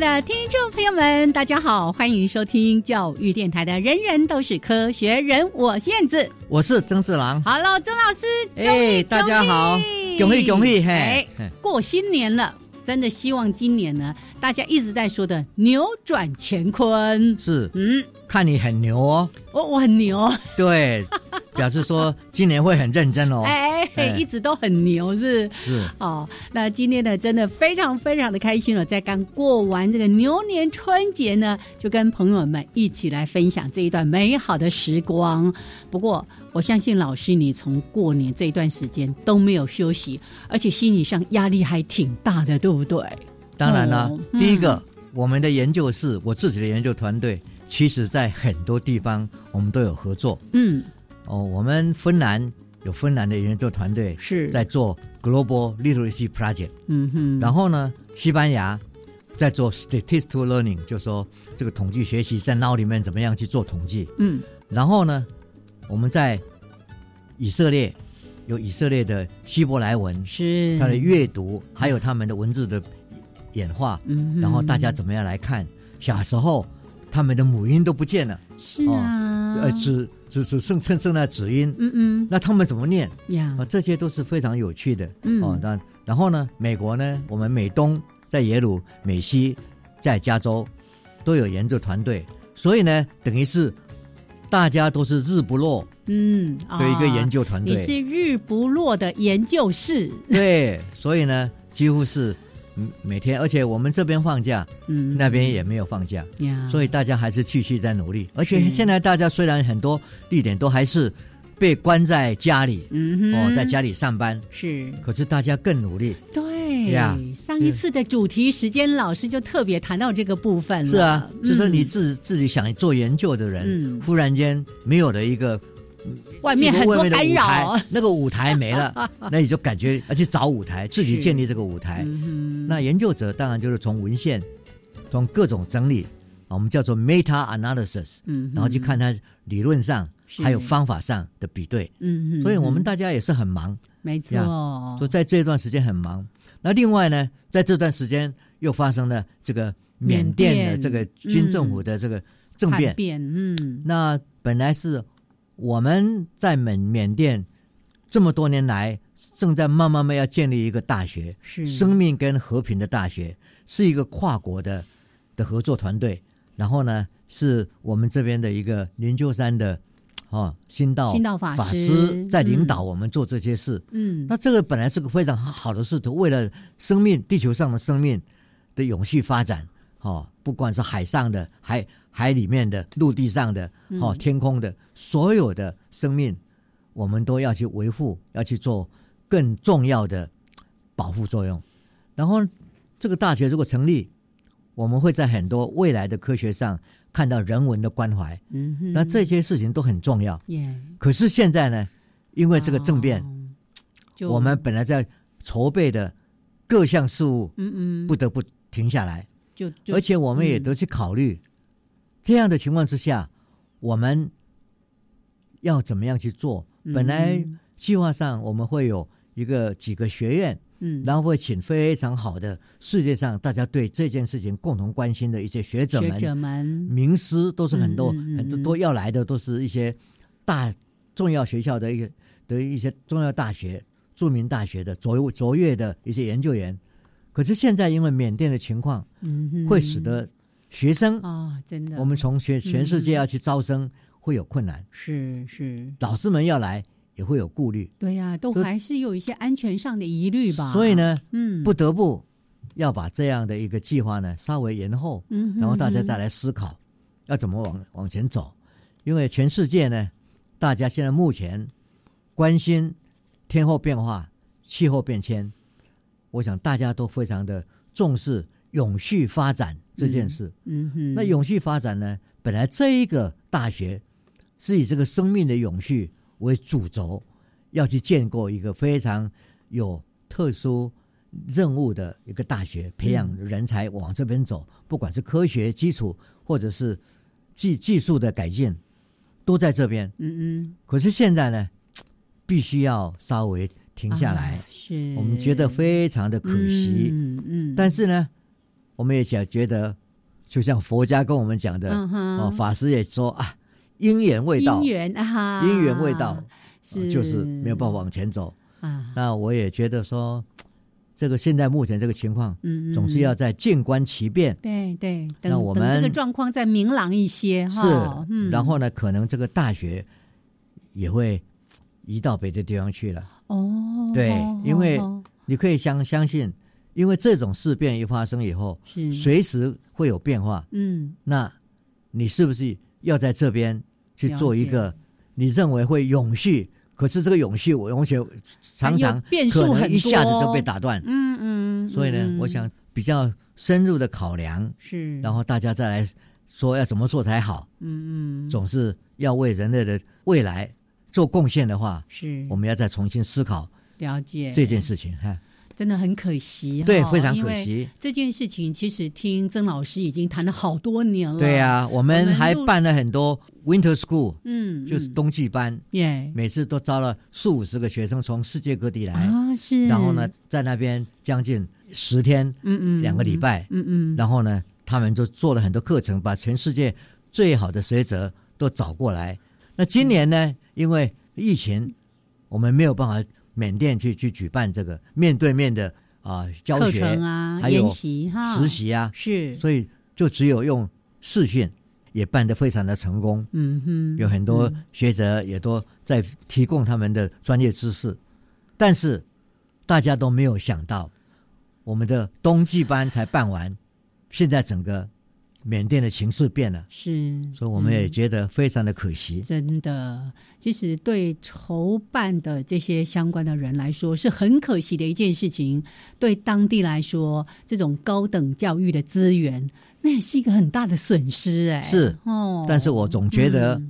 的听众朋友们，大家好，欢迎收听教育电台的《人人都是科学人》，我是燕子，我是曾四郎。Hello，曾老师，哎，大家好，恭喜。恭喜，嘿，过新年了，真的希望今年呢，大家一直在说的扭转乾坤，是，嗯，看你很牛哦，我我很牛，对。表示说今年会很认真哦，哎，一直都很牛是是哦。那今天呢，真的非常非常的开心了，在刚过完这个牛年春节呢，就跟朋友们一起来分享这一段美好的时光。不过我相信老师，你从过年这一段时间都没有休息，而且心理上压力还挺大的，对不对？当然了，第一个，我们的研究室，我自己的研究团队，其实在很多地方我们都有合作，嗯。哦，我们芬兰有芬兰的研究团队是。在做 Global Literacy Project，嗯哼，然后呢，西班牙在做 Statistical Learning，就说这个统计学习在脑里面怎么样去做统计，嗯，然后呢，我们在以色列有以色列的希伯来文，是。它的阅读，还有他们的文字的演化，嗯，然后大家怎么样来看？小时候他们的母音都不见了，是啊，呃，只。只只剩剩剩那子音，嗯嗯，那他们怎么念呀？啊，这些都是非常有趣的，嗯哦。那然后呢，美国呢，我们美东在耶鲁，美西在加州，都有研究团队，所以呢，等于是大家都是日不落，嗯，的一个研究团队。你是日不落的研究室，对，所以呢，几乎是。每天，而且我们这边放假，嗯，那边也没有放假，所以大家还是继续在努力。而且现在大家虽然很多地点都还是被关在家里，嗯，哦，在家里上班是，可是大家更努力。对呀，上一次的主题时间，老师就特别谈到这个部分了。是啊，就是你自自己想做研究的人，忽然间没有了一个。外面很多干扰，那个舞台没了，那你就感觉要去找舞台，自己建立这个舞台。那研究者当然就是从文献，从各种整理，我们叫做 meta analysis，嗯，然后去看它理论上还有方法上的比对。嗯，所以我们大家也是很忙，没错，就在这段时间很忙。那另外呢，在这段时间又发生了这个缅甸的这个军政府的这个政变。嗯，那本来是。我们在缅缅甸这么多年来，正在慢慢慢要建立一个大学，是生命跟和平的大学，是一个跨国的的合作团队。然后呢，是我们这边的一个灵鹫山的哦新道新道法师在领导我们做这些事。嗯，那这个本来是个非常好的事，为了生命地球上的生命的永续发展。哦，不管是海上的、海海里面的、陆地上的、哦天空的，所有的生命，我们都要去维护，要去做更重要的保护作用。然后，这个大学如果成立，我们会在很多未来的科学上看到人文的关怀。嗯，那这些事情都很重要。耶。可是现在呢，因为这个政变，我们本来在筹备的各项事务，嗯嗯，不得不停下来。就而且我们也都去考虑，这样的情况之下，我们要怎么样去做？本来计划上我们会有一个几个学院，嗯，然后会请非常好的世界上大家对这件事情共同关心的一些学者们、学者们、名师，都是很多很多都要来的，都是一些大重要学校的一个的一些重要大学、著名大学的卓卓越的一些研究员。可是现在因为缅甸的情况，嗯会使得学生啊，真的，我们从全全世界要去招生会有困难，是是，老师们要来也会有顾虑，对呀，都还是有一些安全上的疑虑吧。所以呢，嗯，不得不要把这样的一个计划呢稍微延后，嗯，然后大家再来思考要怎么往往前走，因为全世界呢，大家现在目前关心天候变化、气候变迁，我想大家都非常的重视永续发展。这件事，嗯哼，那永续发展呢？本来这一个大学是以这个生命的永续为主轴，要去建构一个非常有特殊任务的一个大学，培养人才往这边走，不管是科学基础或者是技技术的改进，都在这边。嗯嗯。可是现在呢，必须要稍微停下来，是我们觉得非常的可惜。嗯嗯。但是呢？我们也想觉得，就像佛家跟我们讲的，哦，法师也说啊，因缘未到，因缘啊，因缘未到，是就是没有办法往前走啊。那我也觉得说，这个现在目前这个情况，嗯总是要在静观其变，对对。那我们这个状况再明朗一些哈，是，嗯。然后呢，可能这个大学也会移到别的地方去了。哦，对，因为你可以相相信。因为这种事变一发生以后，是随时会有变化。嗯，那你是不是要在这边去做一个你认为会永续？可是这个永续，我永远常常可能一下子就被打断。嗯嗯。所以呢，我想比较深入的考量，是然后大家再来说要怎么做才好。嗯嗯。总是要为人类的未来做贡献的话，是我们要再重新思考了解这件事情哈。真的很可惜，对，非常可惜。这件事情其实听曾老师已经谈了好多年了。对啊，我们还办了很多 Winter School，嗯，就是冬季班，耶，每次都招了四五十个学生从世界各地来啊，是。然后呢，在那边将近十天，嗯嗯，两个礼拜，嗯嗯，然后呢，他们就做了很多课程，把全世界最好的学者都找过来。那今年呢，因为疫情，我们没有办法。缅甸去去举办这个面对面的啊教学啊，还有习哈实习啊，是，所以就只有用视讯，也办得非常的成功。嗯哼，有很多学者也都在提供他们的专业知识，但是大家都没有想到，我们的冬季班才办完，现在整个。缅甸的情势变了，是，所以我们也觉得非常的可惜。真的，其实对筹办的这些相关的人来说，是很可惜的一件事情。对当地来说，这种高等教育的资源，那也是一个很大的损失。哎，是哦。但是我总觉得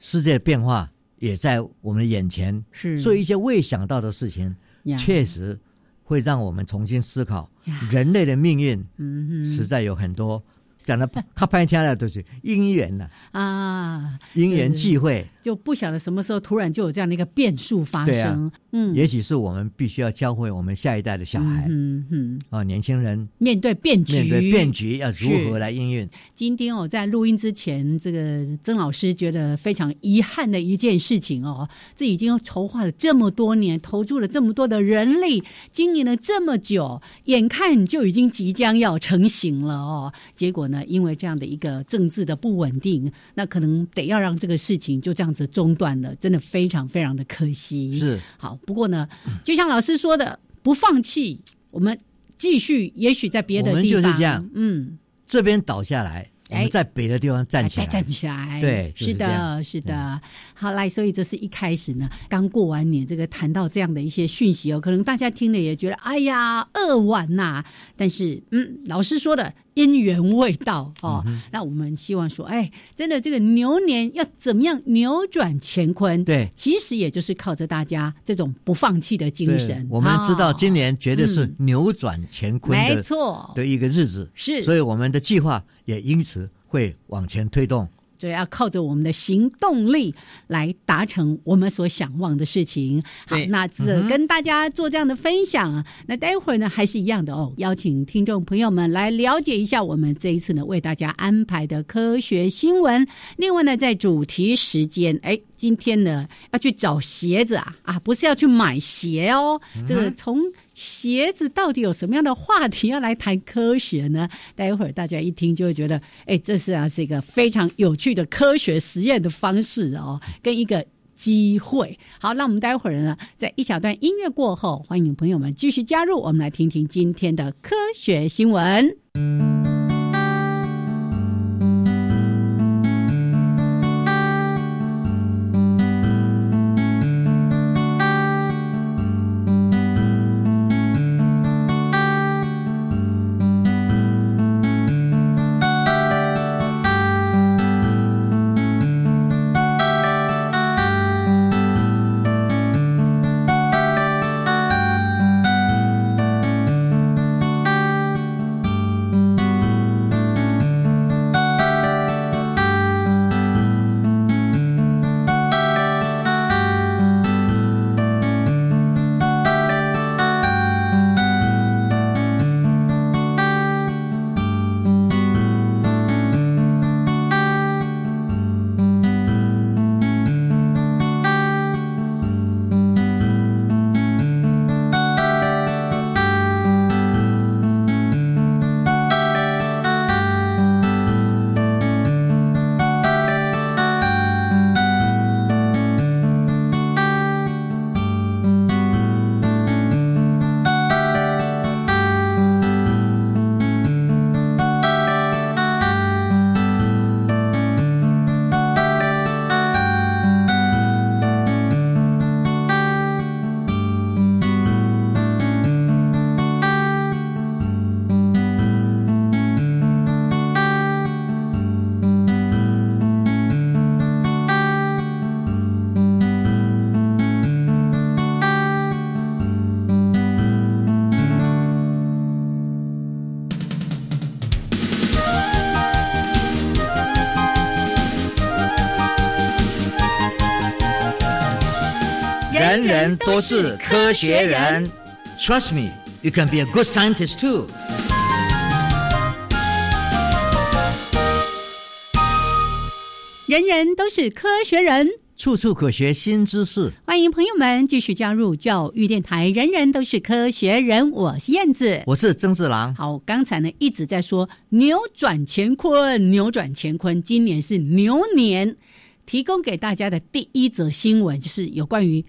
世界变化也在我们的眼前，是，所以一些未想到的事情，确实会让我们重新思考人类的命运。嗯，实在有很多。讲的他半天了都是因缘呐啊，因缘际会，就不晓得什么时候突然就有这样的一个变数发生。嗯，也许是我们必须要教会我们下一代的小孩，嗯嗯啊，年轻人面对变局，面对变局要如何来应运？今天我在录音之前，这个曾老师觉得非常遗憾的一件事情哦，这已经筹划了这么多年，投注了这么多的人力，经营了这么久，眼看就已经即将要成型了哦，结果呢，因为这样的一个政治的不稳定，那可能得要让这个事情就这样子中断了，真的非常非常的可惜。是好。不过呢，就像老师说的，不放弃，我们继续。也许在别的地方，就是这样。嗯，这边倒下来，我们在别的地方站起来，站起来。对，是的，是的。好，来，所以这是一开始呢，刚过完年，这个谈到这样的一些讯息哦，可能大家听了也觉得，哎呀，扼腕呐。但是，嗯，老师说的。因缘未到哦，那我们希望说，哎，真的这个牛年要怎么样扭转乾坤？对，其实也就是靠着大家这种不放弃的精神。我们知道今年绝对是扭转乾坤的，没错的一个日子，是，所以我们的计划也因此会往前推动。所以要靠着我们的行动力来达成我们所想望的事情。好，那这跟大家做这样的分享。那待会儿呢，还是一样的哦，邀请听众朋友们来了解一下我们这一次呢为大家安排的科学新闻。另外呢，在主题时间，哎，今天呢要去找鞋子啊啊，不是要去买鞋哦，这个从。鞋子到底有什么样的话题要来谈科学呢？待会儿大家一听就会觉得，哎，这是啊，是一个非常有趣的科学实验的方式哦，跟一个机会。好，那我们待会儿呢，在一小段音乐过后，欢迎朋友们继续加入，我们来听听今天的科学新闻。人人都是科学人，Trust me, you can be a good scientist too。人人都是科学人，处处可学新知识。欢迎朋友们继续加入教育电台。人人都是科学人，我是燕子，我是曾志郎。好，刚才呢一直在说扭转乾坤，扭转乾坤。今年是牛年，提供给大家的第一则新闻就是有关于。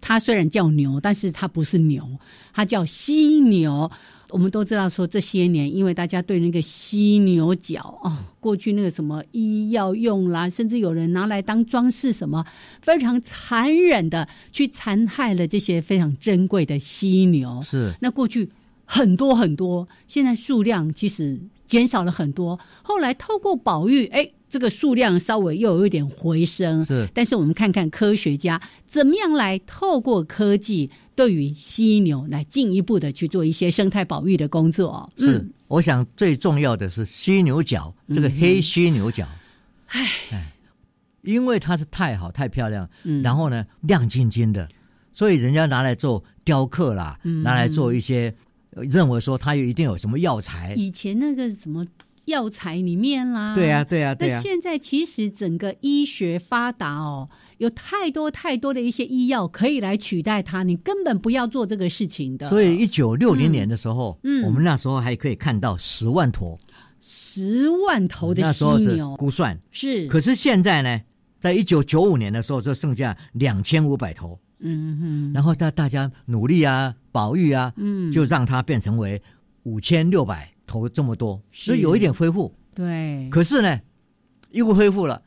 它虽然叫牛，但是它不是牛，它叫犀牛。我们都知道说，这些年因为大家对那个犀牛角哦，过去那个什么医药用啦，甚至有人拿来当装饰，什么非常残忍的去残害了这些非常珍贵的犀牛。是那过去很多很多，现在数量其实减少了很多。后来透过保育，哎。这个数量稍微又有一点回升，是。但是我们看看科学家怎么样来透过科技，对于犀牛来进一步的去做一些生态保育的工作。是，我想最重要的是犀牛角，这个黑犀牛角，唉，因为它是太好、太漂亮，然后呢亮晶晶的，所以人家拿来做雕刻啦，拿来做一些认为说它有一定有什么药材。以前那个什么。药材里面啦，对呀，对呀，对呀。那现在其实整个医学发达哦，有太多太多的一些医药可以来取代它，你根本不要做这个事情的。所以一九六零年的时候，嗯，我们那时候还可以看到十万头，十万头的犀牛估算是。可是现在呢，在一九九五年的时候，就剩下两千五百头，嗯哼。然后大大家努力啊，保育啊，嗯，就让它变成为五千六百。投这么多，所以有一点恢复。对，可是呢，又恢复了，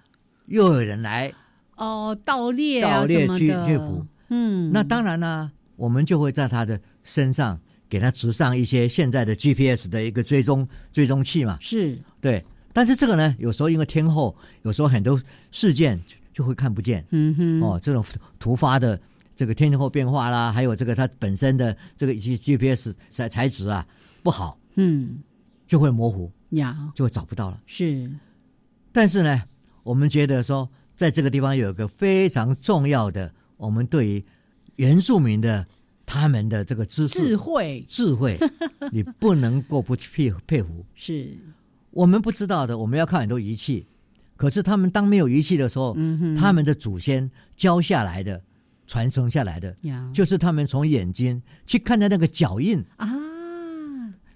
又有人来哦盗猎盗猎去去捕。嗯，那当然呢，我们就会在他的身上给他植上一些现在的 GPS 的一个追踪追踪器嘛。是，对。但是这个呢，有时候因为天后，有时候很多事件就会看不见。嗯哼，哦，这种突发的这个天气候变化啦，还有这个它本身的这个一些 GPS 材材质啊不好。嗯。就会模糊呀，就会找不到了。是，但是呢，我们觉得说，在这个地方有一个非常重要的，我们对于原住民的他们的这个知识、智慧、智慧，你不能够不去佩佩服。是。我们不知道的，我们要看很多仪器。可是他们当没有仪器的时候，嗯哼，他们的祖先教下来的传承下来的，就是他们从眼睛去看的那个脚印。啊，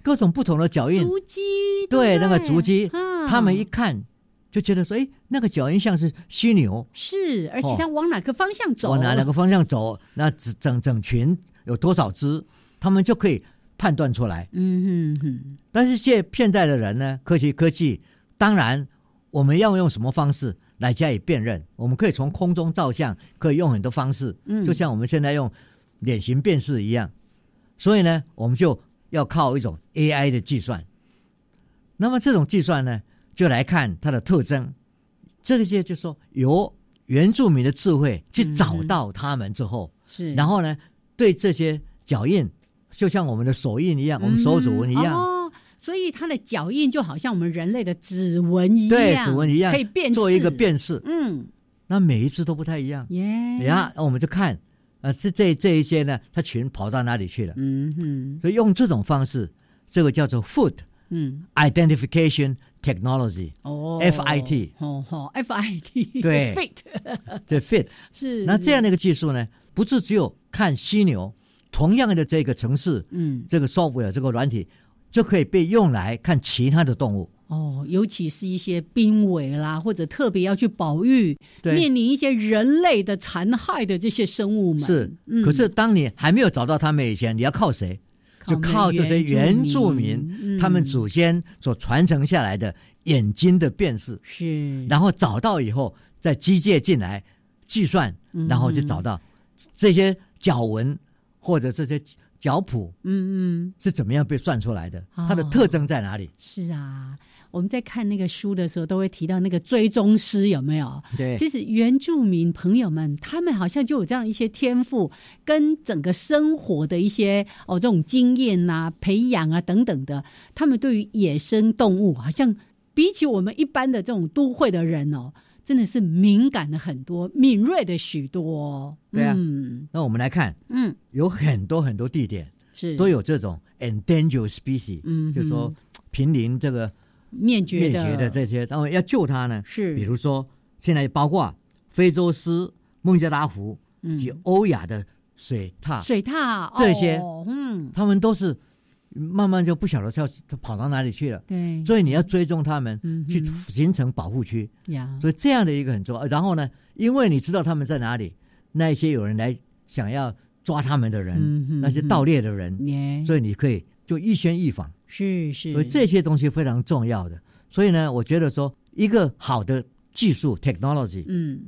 各种不同的脚印，足迹，对那个足迹，他们一看就觉得说，哎，那个脚印像是犀牛，是，而且它往哪个方向走，往哪哪个方向走，那整整整群有多少只，他们就可以判断出来。嗯哼哼。但是现现在的人呢，科学科技，当然我们要用什么方式？来加以辨认，我们可以从空中照相，可以用很多方式，嗯，就像我们现在用脸型辨识一样。所以呢，我们就要靠一种 AI 的计算。那么这种计算呢，就来看它的特征。这些就说由原住民的智慧去找到他们之后，是，然后呢，对这些脚印，就像我们的手印一样，我们手指纹一样。哦所以它的脚印就好像我们人类的指纹一样，对，指纹一样可以辨做一个辨识。嗯，那每一只都不太一样。耶，呀，那我们就看，呃，这这这一些呢，它全跑到哪里去了？嗯哼。所以用这种方式，这个叫做 foot，嗯，identification technology，哦，F I T，哦好 f I T，对，fit，这 fit 是。那这样的一个技术呢，不是只有看犀牛，同样的这个城市，嗯，这个 software 这个软体。就可以被用来看其他的动物哦，尤其是一些濒危啦，或者特别要去保育、面临一些人类的残害的这些生物们。是，可是当你还没有找到他们以前，你要靠谁？就靠这些原住民，他们祖先所传承下来的眼睛的辨识。是，然后找到以后，再机械进来计算，然后就找到这些脚纹或者这些。脚谱，嗯嗯，是怎么样被算出来的？它的特征在哪里？是啊，我们在看那个书的时候，都会提到那个追踪师有没有？对，就是原住民朋友们，他们好像就有这样一些天赋，跟整个生活的一些哦这种经验呐、培养啊等等的，他们对于野生动物，好像比起我们一般的这种都会的人哦。真的是敏感的很多，敏锐的许多。对啊，那我们来看，嗯，有很多很多地点是都有这种 endangered species，嗯，就说濒临这个灭绝灭绝的这些，然后要救它呢，是比如说现在包括非洲狮、孟加拉虎及欧亚的水獭、水獭这些，嗯，他们都是。慢慢就不晓得要跑到哪里去了，对，所以你要追踪他们，去形成保护区。呀，所以这样的一个很重要。然后呢，因为你知道他们在哪里，那一些有人来想要抓他们的人，那些盗猎的人，所以你可以就一宣一防。是是，所以这些东西非常重要的。所以呢，我觉得说一个好的技术 technology，嗯，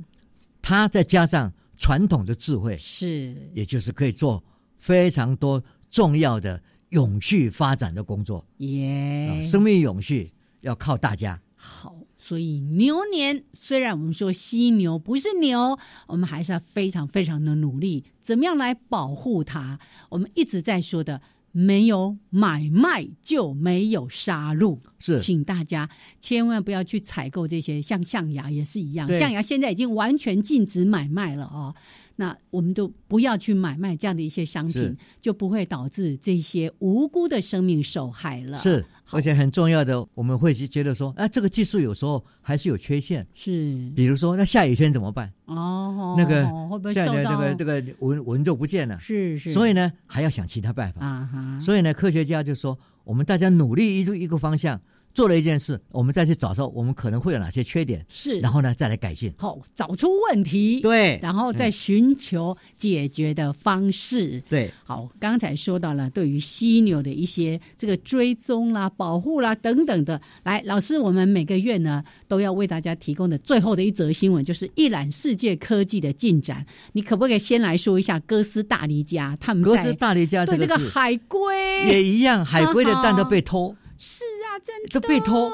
它再加上传统的智慧，是，也就是可以做非常多重要的。永续发展的工作，耶！生命永续要靠大家。好，所以牛年虽然我们说犀牛不是牛，我们还是要非常非常的努力，怎么样来保护它？我们一直在说的，没有买卖就没有杀戮。是，请大家千万不要去采购这些，像象牙也是一样，象牙现在已经完全禁止买卖了啊。那我们都不要去买卖这样的一些商品，就不会导致这些无辜的生命受害了。是，而且很重要的，我们会觉得说，啊，这个技术有时候还是有缺陷。是，比如说，那下雨天怎么办？哦，那个会不会受到这个这个纹纹就不见了？是是。所以呢，还要想其他办法啊哈。所以呢，科学家就说，我们大家努力一个一个方向。做了一件事，我们再去找说我们可能会有哪些缺点，是，然后呢再来改进，好找出问题，对，然后再寻求解决的方式，对，好，刚才说到了对于犀牛的一些这个追踪啦、保护啦等等的，来，老师，我们每个月呢都要为大家提供的最后的一则新闻，就是一览世界科技的进展，你可不可以先来说一下哥斯大黎加他们哥斯大黎加对这个海龟也一样，海龟的蛋都被偷。是啊，真的。都被偷，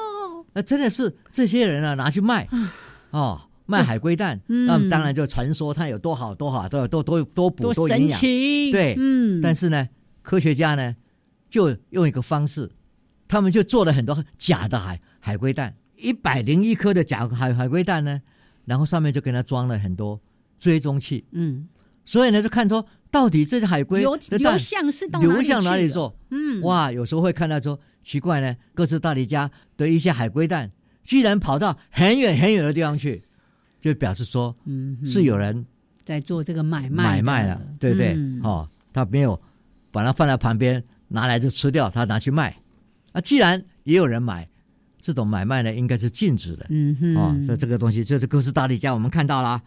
那真的是这些人啊拿去卖，哦，卖海龟蛋，那么当然就传说它有多好多好，多多多多补多营养，对，嗯，但是呢，科学家呢就用一个方式，他们就做了很多假的海海龟蛋，一百零一颗的假海海龟蛋呢，然后上面就给它装了很多追踪器，嗯，所以呢就看出到底这只海龟的蛋向是到流向哪里做，嗯，哇，有时候会看到说。奇怪呢，哥斯达黎加的一些海龟蛋居然跑到很远很远的地方去，就表示说，嗯，是有人在做这个买卖买卖了，对不对？哦，他没有把它放在旁边拿来就吃掉，他拿去卖。啊，既然也有人买，这种买卖呢应该是禁止的。嗯哼，哦，这这个东西就是哥斯达黎加，我们看到了。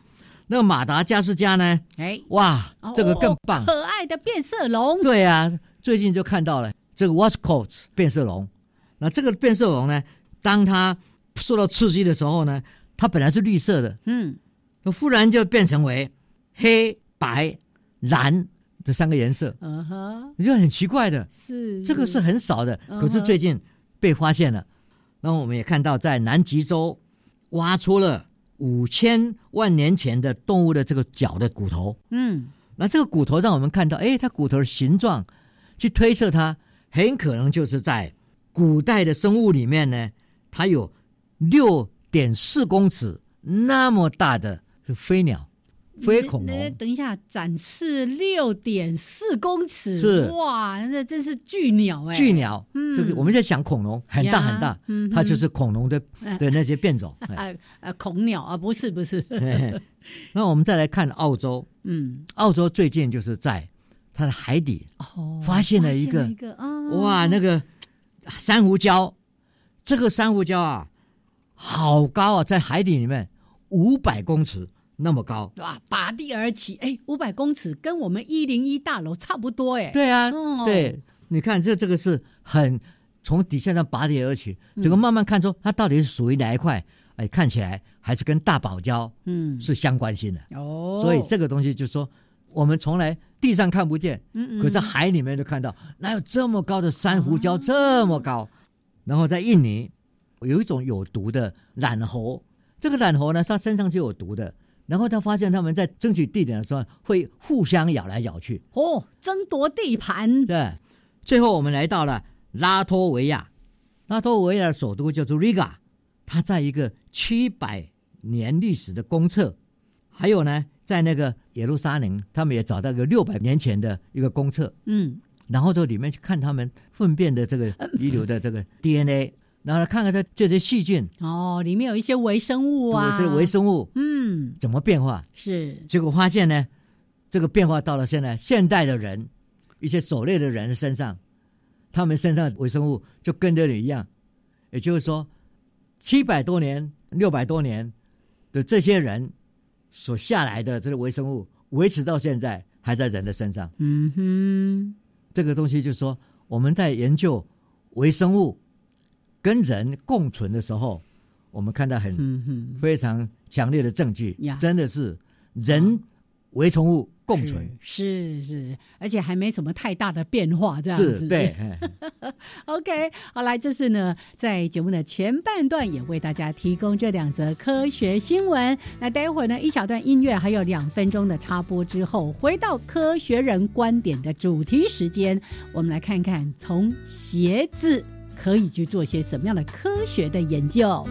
那个马达加斯加呢？哎，哇，这个更棒，可爱的变色龙。对啊，最近就看到了这个 Wascoat 变色龙。那这个变色龙呢，当它受到刺激的时候呢，它本来是绿色的，嗯，忽然就变成为黑白蓝这三个颜色。嗯哼，你就很奇怪的，是这个是很少的，可是最近被发现了。那我们也看到，在南极洲挖出了。五千万年前的动物的这个脚的骨头，嗯，那这个骨头让我们看到，哎，它骨头的形状，去推测它很可能就是在古代的生物里面呢，它有六点四公尺那么大的是飞鸟。飞恐龙，等一下，展翅六点四公尺，是。哇，那真是巨鸟哎，巨鸟，嗯，就是我们在想恐龙，很大很大，嗯，它就是恐龙的的那些变种，呃 呃，恐鸟啊，不是不是。那我们再来看澳洲，嗯，澳洲最近就是在它的海底哦，发现了一个一个啊，哇，那个珊瑚礁，这个珊瑚礁啊，好高啊，在海底里面五百公尺。那么高，对吧！拔地而起，哎，五百公尺，跟我们一零一大楼差不多，哎。对啊，对，你看这这个是很从底下上拔地而起，这个慢慢看出它到底是属于哪一块，哎，看起来还是跟大堡礁嗯是相关性的哦。所以这个东西就是说，我们从来地上看不见，嗯嗯，可是海里面就看到，哪有这么高的珊瑚礁这么高？然后在印尼有一种有毒的懒猴，这个懒猴呢，它身上就有毒的。然后他发现他们在争取地点的时候会互相咬来咬去，哦，争夺地盘。对，最后我们来到了拉脱维亚，拉脱维亚的首都叫做 Riga，它在一个七百年历史的公厕，还有呢，在那个耶路撒冷，他们也找到一个六百年前的一个公厕，嗯，然后就里面去看他们粪便的这个遗留的这个 DNA。然后看看它这些细菌哦，里面有一些微生物啊，这微生物嗯怎么变化？是结果发现呢，这个变化到了现在现代的人，一些狩猎的人身上，他们身上微生物就跟着你一样，也就是说，七百多年、六百多年的这些人所下来的这个微生物，维持到现在还在人的身上。嗯哼，这个东西就是说我们在研究微生物。跟人共存的时候，我们看到很非常强烈的证据，真的是人为宠物共存，是是，而且还没什么太大的变化，这样子。对，OK，好来，就是呢，在节目的前半段也为大家提供这两则科学新闻。那待会儿呢，一小段音乐，还有两分钟的插播之后，回到科学人观点的主题时间，我们来看看从鞋子。可以去做些什么样的科学的研究？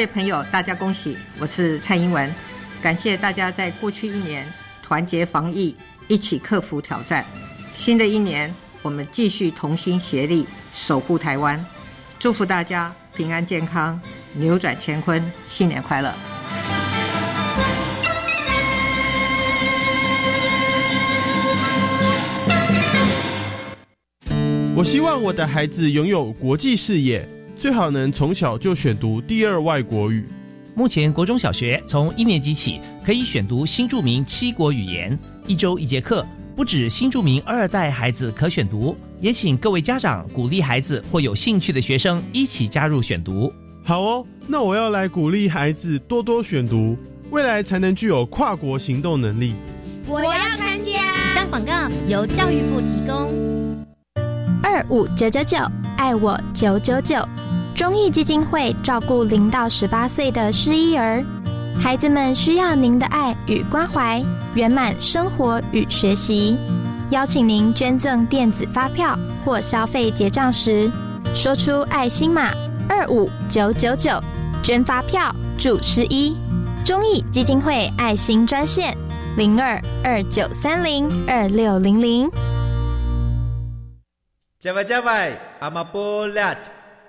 位朋友，大家恭喜！我是蔡英文，感谢大家在过去一年团结防疫，一起克服挑战。新的一年，我们继续同心协力守护台湾，祝福大家平安健康，扭转乾坤，新年快乐！我希望我的孩子拥有国际视野，最好能从小就选读第二外国语。目前国中小学从一年级起可以选读新著名七国语言，一周一节课。不止新著名二代孩子可选读，也请各位家长鼓励孩子或有兴趣的学生一起加入选读。好哦，那我要来鼓励孩子多多选读，未来才能具有跨国行动能力。我要参加。以上广告由教育部提供。二五九九九，爱我九九九，中义基金会照顾零到十八岁的失依儿，孩子们需要您的爱与关怀，圆满生活与学习。邀请您捐赠电子发票或消费结账时，说出爱心码二五九九九，捐发票助失依。中义基金会爱心专线零二二九三零二六零零。Java Java, Amapolat,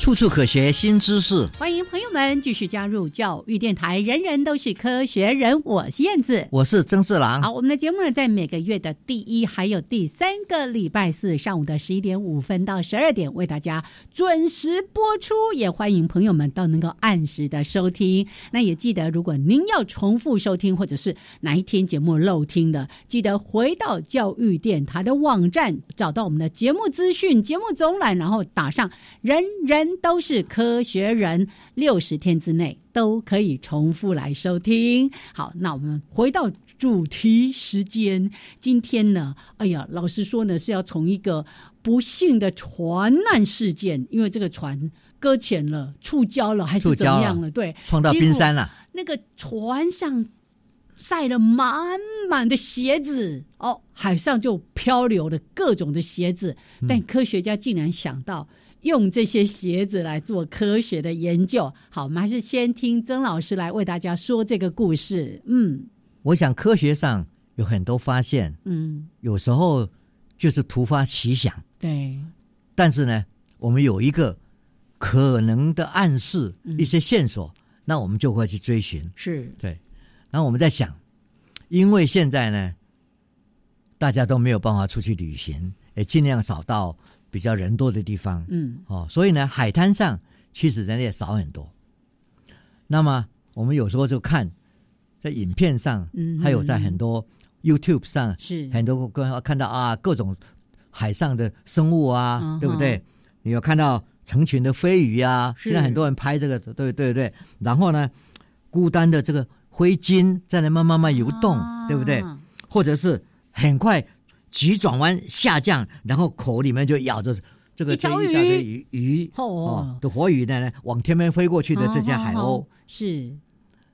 处处可学新知识，欢迎朋友们继续加入教育电台。人人都是科学人，我是燕子，我是曾四郎。好，我们的节目呢，在每个月的第一还有第三个礼拜四上午的十一点五分到十二点，为大家准时播出。也欢迎朋友们都能够按时的收听。那也记得，如果您要重复收听，或者是哪一天节目漏听的，记得回到教育电台的网站，找到我们的节目资讯、节目总览，然后打上“人人”。都是科学人，六十天之内都可以重复来收听。好，那我们回到主题时间。今天呢，哎呀，老实说呢，是要从一个不幸的船难事件，因为这个船搁浅了、触礁了，还是怎么样了？对，撞到冰山了。那个船上晒了满满的鞋子，哦，海上就漂流了各种的鞋子，但科学家竟然想到。用这些鞋子来做科学的研究，好，我们还是先听曾老师来为大家说这个故事。嗯，我想科学上有很多发现，嗯，有时候就是突发奇想，对。但是呢，我们有一个可能的暗示，一些线索，那我们就会去追寻。是，对。然后我们在想，因为现在呢，大家都没有办法出去旅行，也尽量少到。比较人多的地方，嗯，哦，所以呢，海滩上其实人也少很多。那么我们有时候就看在影片上，嗯，还有在很多 YouTube 上，是很多个看到啊，各种海上的生物啊，对不对？你有看到成群的飞鱼啊？现在很多人拍这个，对对对。然后呢，孤单的这个灰鲸在那慢慢慢游动，对不对？或者是很快。急转弯下降，然后口里面就咬着这个这一大堆鱼。鱼哦的活鱼呢，往天边飞过去的这些海鸥。是。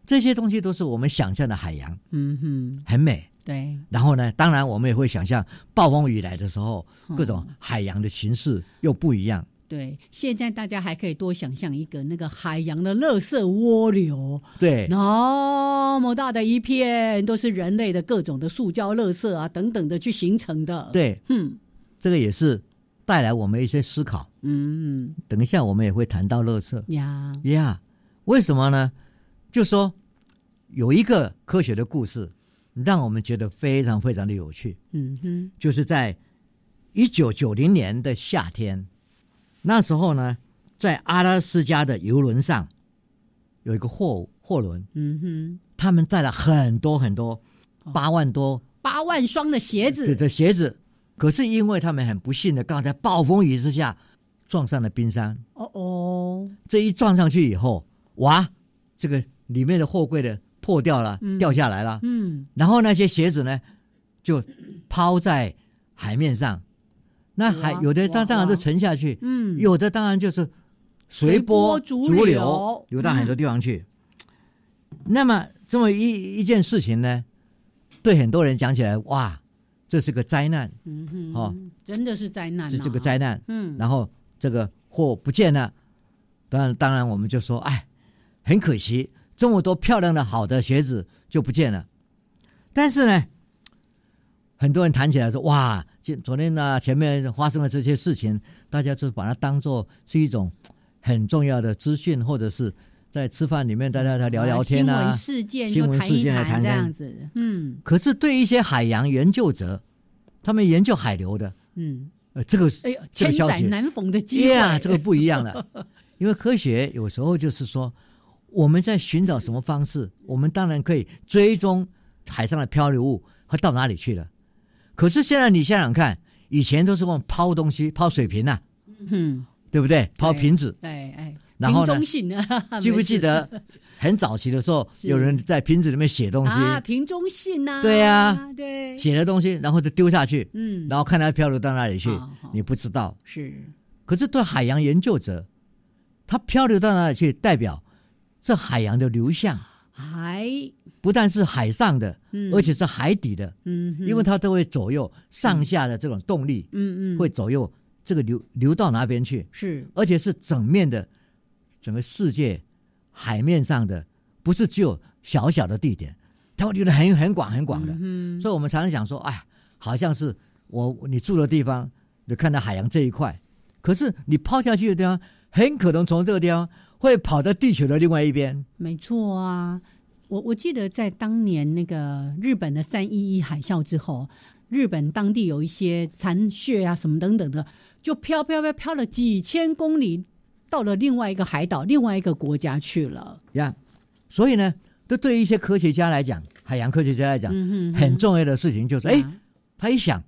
这些东西都是我们想象的海洋，嗯哼，很美。对，然后呢，当然我们也会想象暴风雨来的时候，各种海洋的形式又不一样。对，现在大家还可以多想象一个那个海洋的垃圾涡流，对，那么大的一片都是人类的各种的塑胶垃圾啊等等的去形成的。对，嗯，这个也是带来我们一些思考。嗯，等一下我们也会谈到垃圾呀呀，为什么呢？就说有一个科学的故事，让我们觉得非常非常的有趣。嗯哼，就是在一九九零年的夏天。那时候呢，在阿拉斯加的游轮上，有一个货货轮，嗯哼，他们带了很多很多八万多八万双的鞋子。对的鞋子，可是因为他们很不幸的，刚好在暴风雨之下撞上了冰山。哦哦，这一撞上去以后，哇，这个里面的货柜的破掉了，掉下来了。嗯，然后那些鞋子呢，就抛在海面上。那还有的当当然就沉下去，嗯，有的当然就是随波逐流，流到很多地方去。那么这么一一件事情呢，对很多人讲起来，哇，这是个灾难，嗯哼，哦，真的是灾难，是这个灾难，嗯，然后这个货不见了，当然当然我们就说，哎，很可惜，这么多漂亮的好的鞋子就不见了，但是呢。很多人谈起来说：“哇，今昨天呢，前面发生了这些事情，大家就把它当做是一种很重要的资讯，或者是在吃饭里面大家在聊聊天啊，新闻事件、新闻事件来谈这样子。嗯，可是对一些海洋研究者，他们研究海流的，嗯，呃，这个哎呦，千载难逢的机会啊，这个不一样了，因为科学有时候就是说，我们在寻找什么方式，我们当然可以追踪海上的漂流物它到哪里去了。”可是现在你想想看，以前都是用抛东西、抛水瓶呐，嗯，对不对？抛瓶子，哎哎，然后呢？记不记得很早期的时候，有人在瓶子里面写东西啊？瓶中信呐，对呀，对，写的东西，然后就丢下去，嗯，然后看它漂流到哪里去，你不知道是。可是对海洋研究者，它漂流到哪里去，代表这海洋的流向。海。不但是海上的，嗯，而且是海底的，嗯，因为它都会左右上下的这种动力，嗯嗯，会左右这个流流到哪边去，是，而且是整面的整个世界海面上的，不是只有小小的地点，它会流的很很广很广的，嗯，所以我们常常想说，哎，好像是我你住的地方，你看到海洋这一块，可是你抛下去的地方，很可能从这个地方。会跑到地球的另外一边，没错啊！我我记得在当年那个日本的三一一海啸之后，日本当地有一些残血啊什么等等的，就飘飘飘飘了几千公里，到了另外一个海岛、另外一个国家去了。呀，所以呢，这对于一些科学家来讲，海洋科学家来讲，很重要的事情就是，哎，他一想，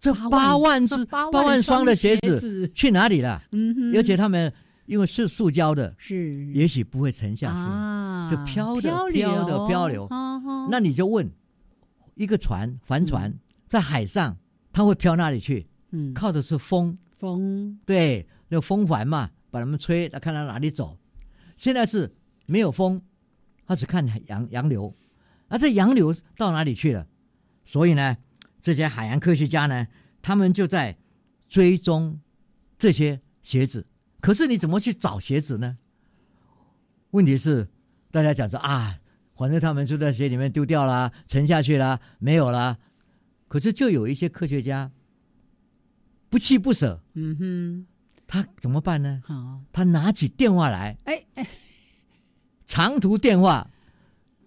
这八万只、八万双的鞋子去哪里了？嗯哼，而且他们。因为是塑胶的，是也许不会沉下去，就飘的飘的漂流。那你就问，一个船帆船在海上，它会飘哪里去？嗯，靠的是风，风对，那风帆嘛，把它们吹，它看到哪里走。现在是没有风，它只看洋洋流，而这洋流到哪里去了？所以呢，这些海洋科学家呢，他们就在追踪这些鞋子。可是你怎么去找鞋子呢？问题是，大家讲说啊，反正他们就在鞋里面丢掉了，沉下去了，没有了。可是就有一些科学家不弃不舍，嗯哼，他怎么办呢？好，他拿起电话来，哎哎，长途电话，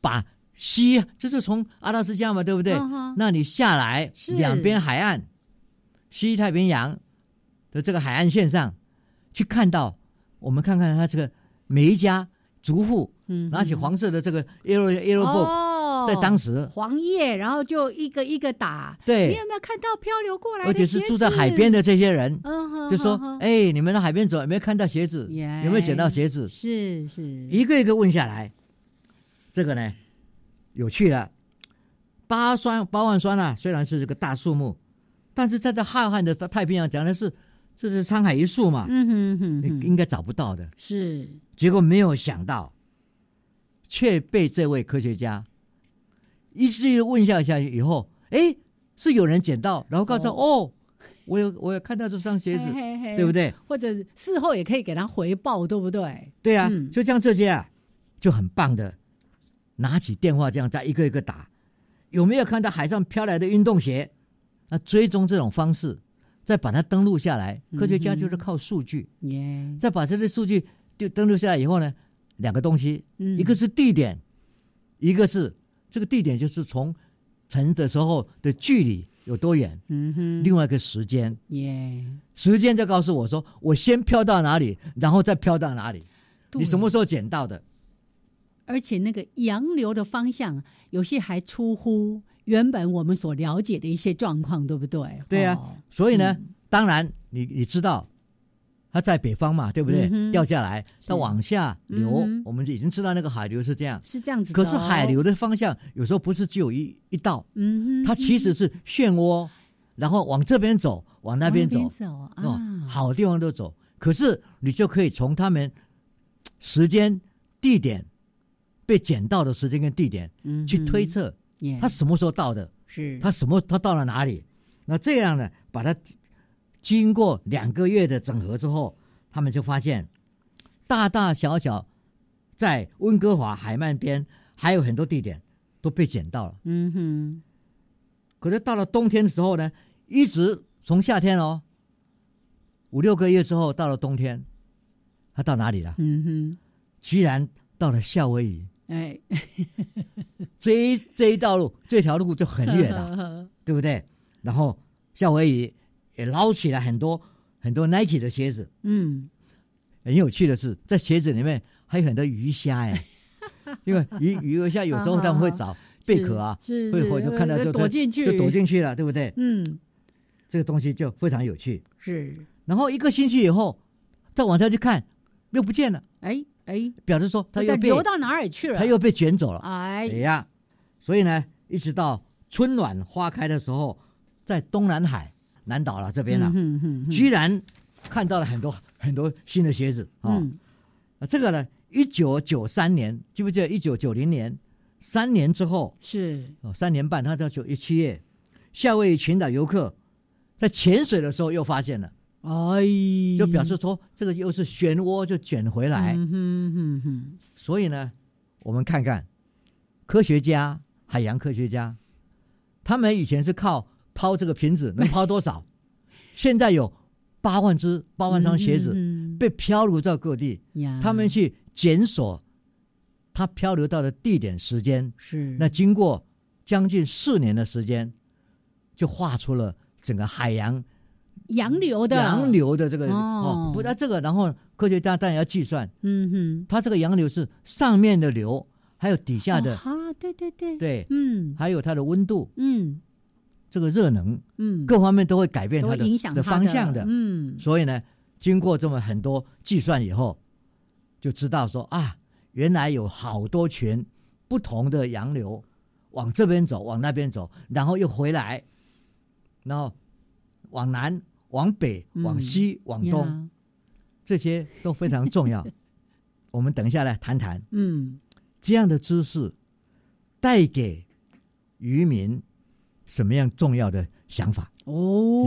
把西就是从阿拉斯加嘛，对不对？那你下来两边海岸，西太平洋的这个海岸线上。去看到，我们看看他这个每一家族户，嗯，拿起黄色的这个 yellow yellow book，在当时黄叶，然后就一个一个打。对，你有没有看到漂流过来？而且是住在海边的这些人，嗯，就说：“哎，你们到海边走，有没有看到鞋子？有没有捡到鞋子？”是是，一个一个问下来，这个呢有趣了。八双八万双啊，虽然是这个大数目，但是在这浩瀚的太平洋，讲的是。这是沧海一粟嘛？嗯哼哼，你应该找不到的。是，结果没有想到，却被这位科学家一次问下下以后，哎，是有人捡到，然后告诉哦，我有我有看到这双鞋子，对不对？或者事后也可以给他回报，对不对？对啊，就像这些啊，就很棒的，拿起电话这样再一个一个打，有没有看到海上飘来的运动鞋？那追踪这种方式。再把它登录下来，科学家就是靠数据。再把这些数据就登录下来以后呢，两个东西，一个是地点，一个是这个地点就是从沉的时候的距离有多远。嗯哼。另外一个时间。耶。时间就告诉我说，我先飘到哪里，然后再飘到哪里。你什么时候捡到的？而且那个洋流的方向有些还出乎原本我们所了解的一些状况，对不对？对啊，所以呢，当然你你知道。它在北方嘛，对不对？掉下来，它往下流，我们已经知道那个海流是这样，是这样子。可是海流的方向有时候不是只有一一道，嗯，它其实是漩涡，然后往这边走，往那边走，哦，好地方都走。可是你就可以从他们时间、地点被捡到的时间跟地点，去推测它什么时候到的，是他什么他到了哪里？那这样呢，把它。经过两个月的整合之后，他们就发现，大大小小在温哥华海岸边还有很多地点都被捡到了。嗯哼。可是到了冬天的时候呢，一直从夏天哦，五六个月之后到了冬天，他到哪里了？嗯哼。居然到了夏威夷。哎。这一这一道路这条路就很远了，对不对？然后夏威夷。也捞起来很多很多 Nike 的鞋子，嗯，很有趣的是，在鞋子里面还有很多鱼虾哎，因为鱼鱼虾有时候他们会找贝壳啊，会会就看到就躲进去，就躲进去了，对不对？嗯，这个东西就非常有趣。是，然后一个星期以后再往下去看，又不见了。哎哎，表示说他又流到哪里去了？他又被卷走了。哎呀，所以呢，一直到春暖花开的时候，在东南海。南岛了这边了，居然看到了很多很多新的鞋子啊！啊，这个呢，一九九三年，记不记得？一九九零年，三年之后是哦，三年半，他到九一七月，夏威夷群岛游客在潜水的时候又发现了，哎，就表示说这个又是漩涡就卷回来。所以呢，我们看看科学家，海洋科学家，他们以前是靠。抛这个瓶子能抛多少？现在有八万只、八万双鞋子被漂流到各地，他们去检索它漂流到的地点、时间。是那经过将近四年的时间，就画出了整个海洋洋流的洋流的这个哦，不，那这个然后科学家当然要计算。嗯哼，它这个洋流是上面的流，还有底下的啊，对对对。对，嗯，还有它的温度，嗯。这个热能，嗯，各方面都会改变它的影响的方向的，嗯，所以呢，经过这么很多计算以后，就知道说啊，原来有好多群不同的洋流往这边走，往那边走，然后又回来，然后往南、往北、往西、往东，这些都非常重要。我们等一下来谈谈，嗯，这样的知识带给渔民。什么样重要的想法哦？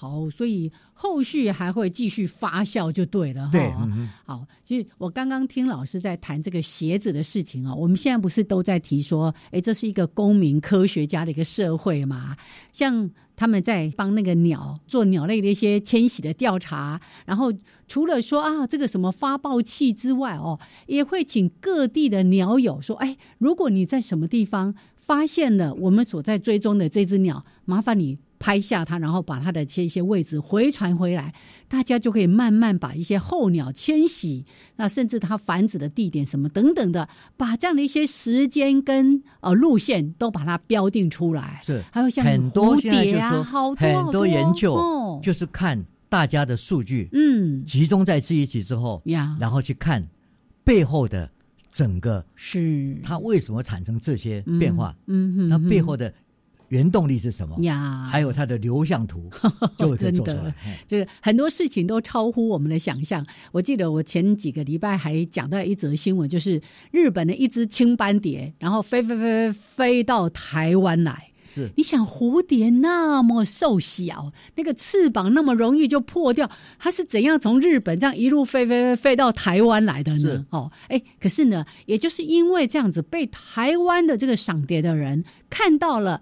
好，所以后续还会继续发酵，就对了哈。好，其实我刚刚听老师在谈这个鞋子的事情啊，我们现在不是都在提说，哎，这是一个公民科学家的一个社会嘛？像他们在帮那个鸟做鸟类的一些迁徙的调查，然后除了说啊这个什么发报器之外哦，也会请各地的鸟友说，哎，如果你在什么地方。发现了我们所在追踪的这只鸟，麻烦你拍下它，然后把它的这些位置回传回来，大家就可以慢慢把一些候鸟迁徙，那甚至它繁殖的地点什么等等的，把这样的一些时间跟呃路线都把它标定出来。是，还有像很多蝶啊，好多很多研究，就是看大家的数据，嗯，集中在这一起之后呀，然后去看背后的。整个是它为什么产生这些变化？嗯哼，那背后的原动力是什么呀？还有它的流向图，就真的就是很多事情都超乎我们的想象。我记得我前几个礼拜还讲到一则新闻，就是日本的一只青斑蝶，然后飞飞飞飞到台湾来。是，你想蝴蝶那么瘦小，那个翅膀那么容易就破掉，它是怎样从日本这样一路飞飞飞飞到台湾来的呢？哦，哎，可是呢，也就是因为这样子，被台湾的这个赏蝶的人看到了，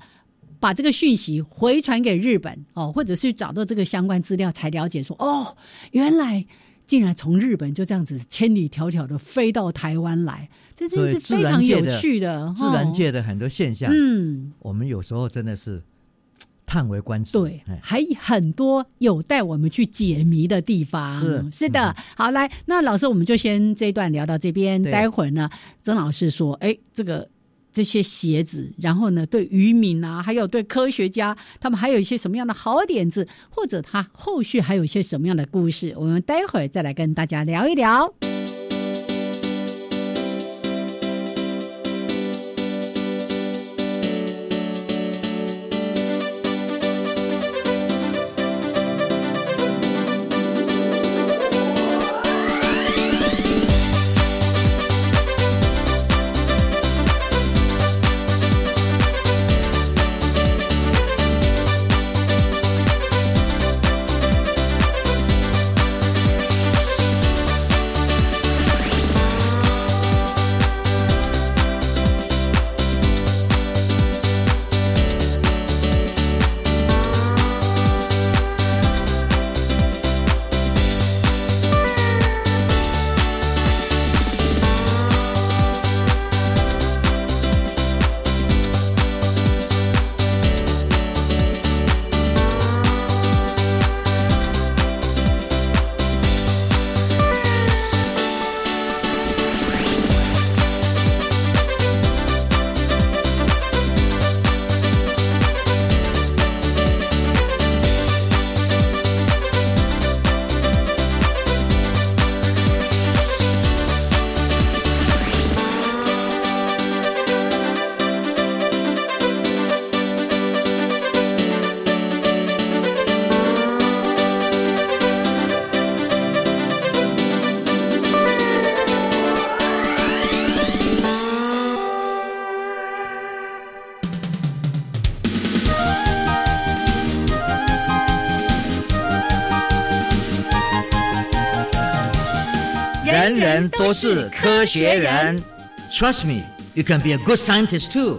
把这个讯息回传给日本，哦，或者是找到这个相关资料，才了解说，哦，原来。竟然从日本就这样子千里迢迢的飞到台湾来，这真是非常有趣的自然界的很多现象。嗯，我们有时候真的是太叹为观止。对，还很多有待我们去解谜的地方。是是的，好来，那老师我们就先这一段聊到这边，待会儿呢，曾老师说，哎，这个。这些鞋子，然后呢，对渔民啊，还有对科学家，他们还有一些什么样的好点子，或者他后续还有一些什么样的故事，我们待会儿再来跟大家聊一聊。都是科学人，Trust me, you can be a good scientist too.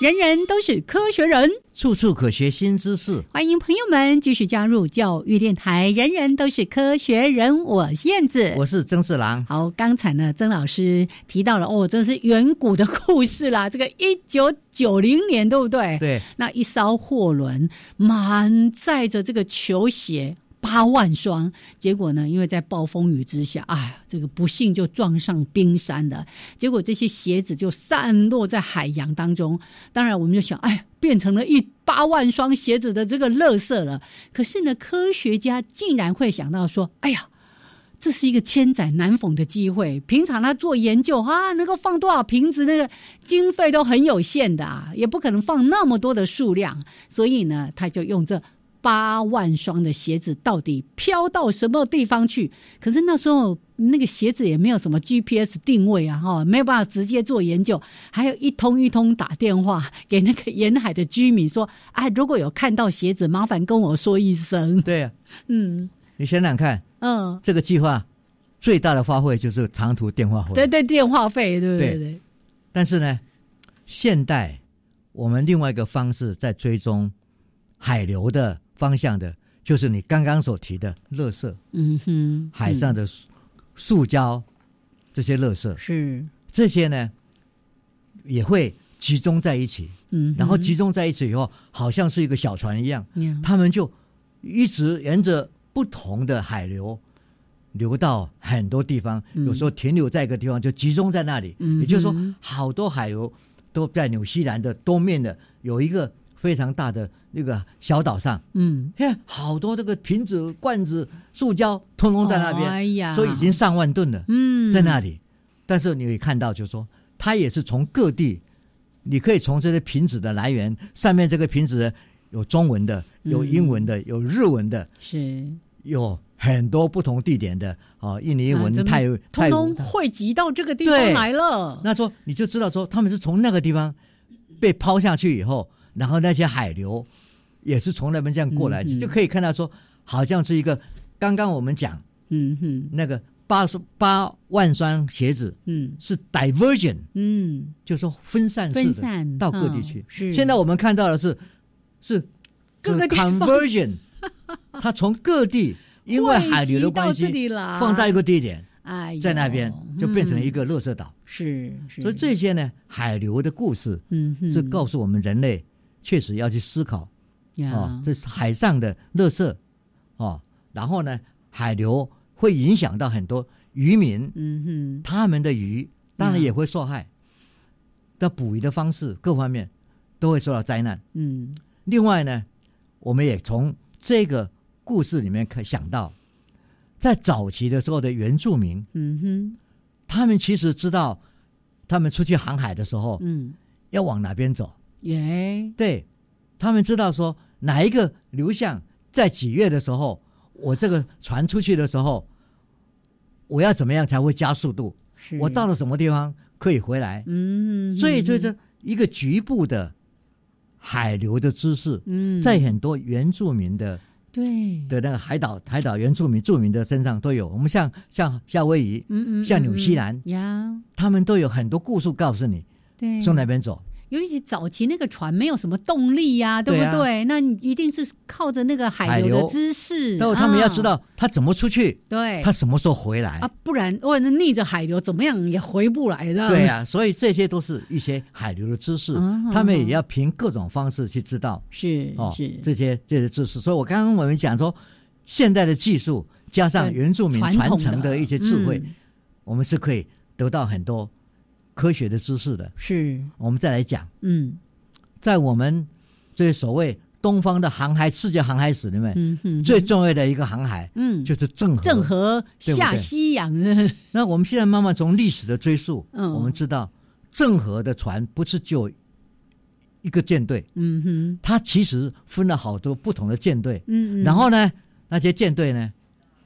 人人都是科学人，处处可学新知识。欢迎朋友们继续加入教育电台。人人都是科学人，我燕子，我是曾四郎。好，刚才呢，曾老师提到了哦，这是远古的故事啦。这个一九九零年，对不对？对。那一艘货轮满载着这个球鞋。八万双，结果呢？因为在暴风雨之下，哎，这个不幸就撞上冰山了。结果这些鞋子就散落在海洋当中。当然，我们就想，哎，变成了一八万双鞋子的这个垃圾了。可是呢，科学家竟然会想到说，哎呀，这是一个千载难逢的机会。平常他做研究啊，能够放多少瓶子，那个经费都很有限的啊，也不可能放那么多的数量。所以呢，他就用这。八万双的鞋子到底飘到什么地方去？可是那时候那个鞋子也没有什么 GPS 定位啊，哈，没有办法直接做研究，还有一通一通打电话 给那个 沿海的居民说：“哎，如果有看到鞋子，麻烦跟我说一声。”对啊，嗯，你想想看，嗯，这个计划最大的花费就是长途电话费，对对，电话费，对不对？对。但是呢，现代我们另外一个方式在追踪海流的。方向的，就是你刚刚所提的垃圾，嗯哼，海上的塑胶这些垃圾。是。这些呢，也会集中在一起，嗯，然后集中在一起以后，好像是一个小船一样，他们就一直沿着不同的海流流到很多地方，有时候停留在一个地方就集中在那里，也就是说，好多海流都在纽西兰的东面的有一个。非常大的那个小岛上，嗯，看好多这个瓶子、罐子、塑胶，通通在那边，哎呀，所以已经上万吨了，嗯，在那里。但是你可以看到，就是说，它也是从各地，你可以从这些瓶子的来源上面，这个瓶子有中文的，有英文的，有日文的，是。有很多不同地点的啊，印尼文、泰泰通通汇集到这个地方来了。那说你就知道说，他们是从那个地方被抛下去以后。然后那些海流也是从那边这样过来，就可以看到说，好像是一个刚刚我们讲，嗯哼，那个八八万双鞋子，嗯，是 diversion，嗯，就是说分散式的到各地去。是。现在我们看到的是是各个 conversion，它从各地因为海流的关系放到一个地点。哎，在那边就变成了一个垃圾岛。是是，所以这些呢，海流的故事，嗯，是告诉我们人类确实要去思考啊，这是海上的垃圾啊，然后呢，海流会影响到很多渔民，嗯哼，他们的鱼当然也会受害，的捕鱼的方式各方面都会受到灾难。嗯，另外呢，我们也从这个故事里面可想到，在早期的时候的原住民，嗯哼，他们其实知道，他们出去航海的时候，嗯，要往哪边走。耶，对，他们知道说哪一个流向，在几月的时候，我这个船出去的时候，我要怎么样才会加速度？我到了什么地方可以回来？嗯，所以就是一个局部的海流的知识，嗯，在很多原住民的对的那个海岛海岛原住民住民的身上都有。我们像像夏威夷，嗯嗯，像纽西兰呀，他们都有很多故事告诉你，对，从哪边走。尤其早期那个船没有什么动力呀，对不对？那你一定是靠着那个海流的知识。然后他们要知道他怎么出去，对，他什么时候回来啊？不然或者逆着海流怎么样也回不来的。对呀，所以这些都是一些海流的知识，他们也要凭各种方式去知道。是哦，是这些这些知识。所以我刚刚我们讲说，现代的技术加上原住民传承的一些智慧，我们是可以得到很多。科学的知识的，是我们再来讲。嗯，在我们这所谓东方的航海世界航海史里面，嗯哼，最重要的一个航海，嗯，就是郑和。郑和下西洋。那我们现在慢慢从历史的追溯，嗯，我们知道郑和的船不是就一个舰队，嗯哼，它其实分了好多不同的舰队，嗯嗯，然后呢，那些舰队呢，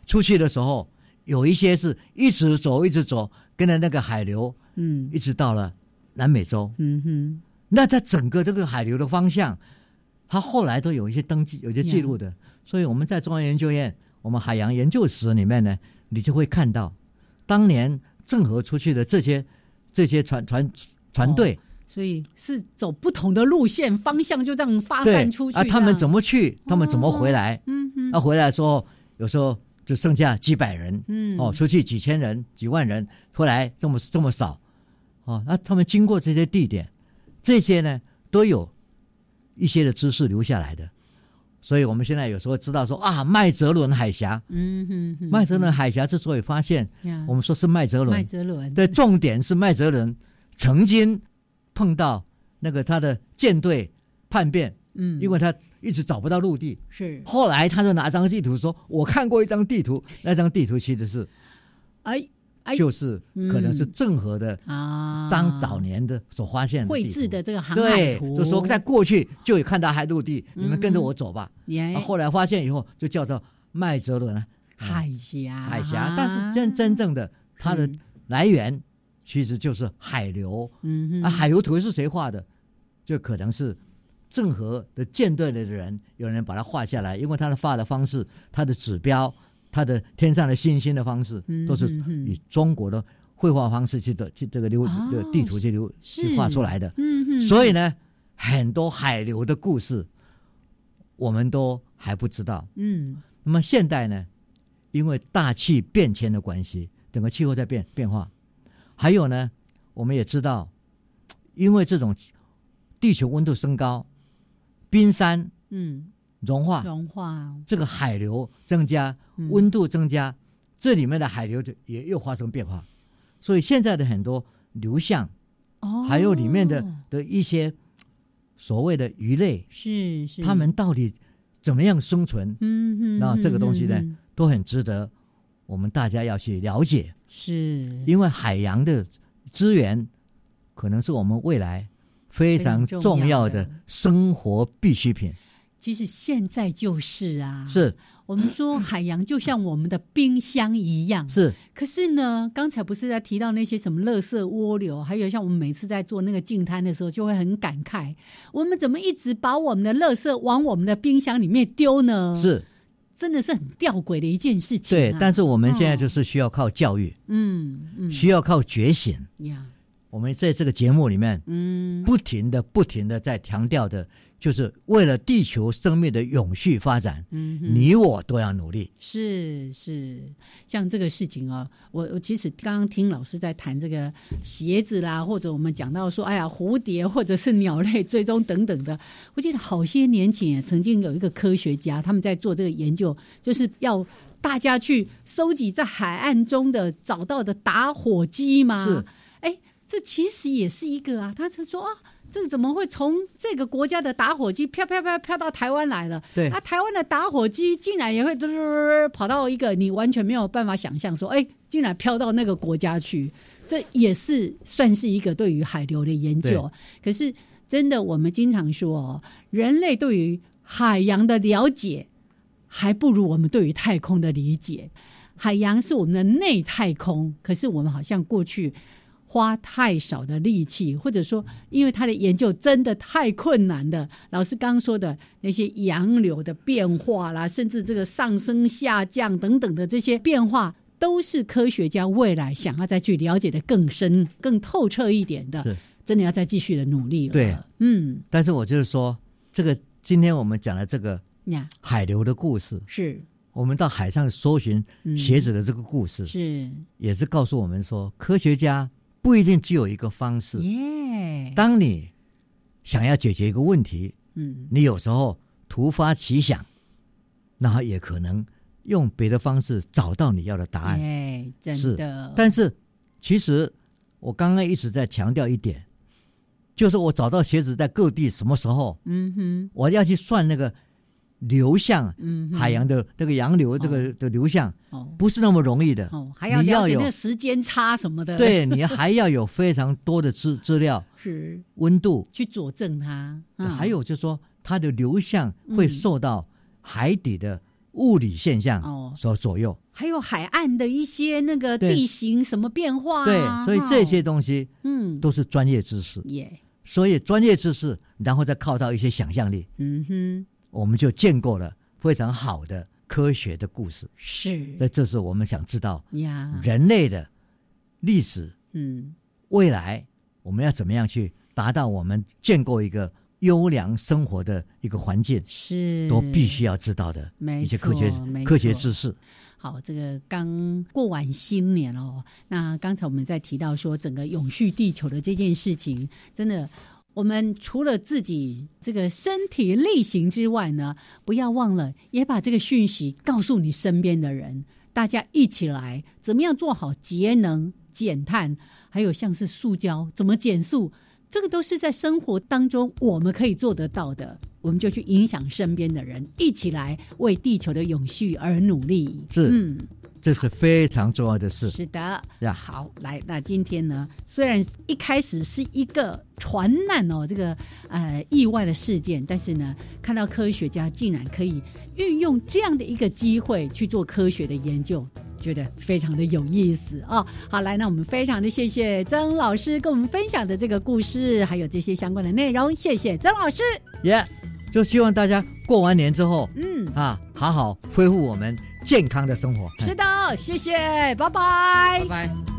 出去的时候，有一些是一直走，一直走，跟着那个海流。嗯，一直到了南美洲，嗯哼，那在整个这个海流的方向，它后来都有一些登记、有一些记录的。所以我们在中央研究院，我们海洋研究室里面呢，你就会看到，当年郑和出去的这些这些船船船队，所以是走不同的路线方向，就这样发散出去。啊，他们怎么去？他们怎么回来？嗯哼，那回来的时候，有时候就剩下几百人，嗯，哦，出去几千人、几万人，回来这么这么少。哦，那他们经过这些地点，这些呢都有一些的知识留下来的，所以我们现在有时候知道说啊，麦哲伦海峡，嗯哼，麦哲伦海峡之所以发现，我们说是麦哲伦，麦哲伦对重点是麦哲伦曾经碰到那个他的舰队叛变，嗯，因为他一直找不到陆地，是，后来他就拿张地图说，我看过一张地图，那张地图其实是，哎。就是可能是郑和的啊，张早年的所发现绘制的这个航海图，就说在过去就有看到海陆地，你们跟着我走吧。后来发现以后就叫做麦哲伦海峡，海峡。但是真真正的它的来源其实就是海流。嗯，啊，海流图是谁画的？就可能是郑和的舰队的人，有人把它画下来，因为他的画的方式，他的指标。它的天上的星星的方式，都是以中国的绘画方式去的去这个流的地图去流去画出来的。嗯嗯所以呢，很多海流的故事，我们都还不知道。嗯。那么现代呢，因为大气变迁的关系，整个气候在变变化，还有呢，我们也知道，因为这种地球温度升高，冰山嗯。融化，融化，这个海流增加，温度增加，这里面的海流就也又发生变化，所以现在的很多流向，哦，还有里面的的一些所谓的鱼类，是是，他们到底怎么样生存？嗯嗯，那这个东西呢，都很值得我们大家要去了解，是。因为海洋的资源可能是我们未来非常重要的生活必需品。其实现在就是啊，是我们说 海洋就像我们的冰箱一样，是。可是呢，刚才不是在提到那些什么垃圾涡流，还有像我们每次在做那个净滩的时候，就会很感慨，我们怎么一直把我们的垃圾往我们的冰箱里面丢呢？是，真的是很吊诡的一件事情。对，但是我们现在就是需要靠教育，嗯嗯，需要靠觉醒呀。我们在这个节目里面，嗯，不停的、不停的在强调的。就是为了地球生命的永续发展，嗯，你我都要努力。是是，像这个事情哦，我我其实刚刚听老师在谈这个鞋子啦，或者我们讲到说，哎呀，蝴蝶或者是鸟类追踪等等的，我记得好些年前曾经有一个科学家他们在做这个研究，就是要大家去收集在海岸中的找到的打火机嘛。是，哎，这其实也是一个啊，他是说啊。这个怎么会从这个国家的打火机飘飘飘飘到台湾来了？对，啊，台湾的打火机竟然也会嘟嘟嘟跑到一个你完全没有办法想象，说，哎，竟然飘到那个国家去，这也是算是一个对于海流的研究。可是，真的，我们经常说哦，人类对于海洋的了解还不如我们对于太空的理解。海洋是我们的内太空，可是我们好像过去。花太少的力气，或者说，因为他的研究真的太困难的。老师刚说的那些洋流的变化啦，甚至这个上升下降等等的这些变化，都是科学家未来想要再去了解的更深、更透彻一点的。真的要再继续的努力了。对，嗯。但是我就是说，这个今天我们讲的这个海流的故事，是我们到海上搜寻鞋子的这个故事，是也是告诉我们说，科学家。不一定只有一个方式。当你想要解决一个问题，嗯，你有时候突发奇想，那也可能用别的方式找到你要的答案。哎，真的。但是其实我刚刚一直在强调一点，就是我找到鞋子在各地什么时候，嗯哼，我要去算那个。流向，嗯，海洋的这个洋流，这个的流向，哦，不是那么容易的，哦，还要了解那时间差什么的，对你还要有非常多的资资料，是。温度。去佐证它，还有就是说它的流向会受到海底的物理现象哦。所左右，还有海岸的一些那个地形什么变化，对，所以这些东西，嗯，都是专业知识，耶，所以专业知识，然后再靠到一些想象力，嗯哼。我们就见过了非常好的科学的故事，是。那这是我们想知道呀，人类的历史，嗯，未来我们要怎么样去达到我们建构一个优良生活的一个环境，是都必须要知道的一些科学科学知识。好，这个刚过完新年哦，那刚才我们在提到说整个永续地球的这件事情，真的。我们除了自己这个身体力行之外呢，不要忘了也把这个讯息告诉你身边的人，大家一起来怎么样做好节能减碳，还有像是塑胶怎么减速，这个都是在生活当中我们可以做得到的，我们就去影响身边的人，一起来为地球的永续而努力。是，嗯。这是非常重要的事。是的，好，来，那今天呢？虽然一开始是一个船难哦，这个呃意外的事件，但是呢，看到科学家竟然可以运用这样的一个机会去做科学的研究，觉得非常的有意思啊！好，来，那我们非常的谢谢曾老师跟我们分享的这个故事，还有这些相关的内容，谢谢曾老师。耶，就希望大家过完年之后，嗯啊，好好恢复我们。健康的生活。是的，谢谢，拜拜，拜拜。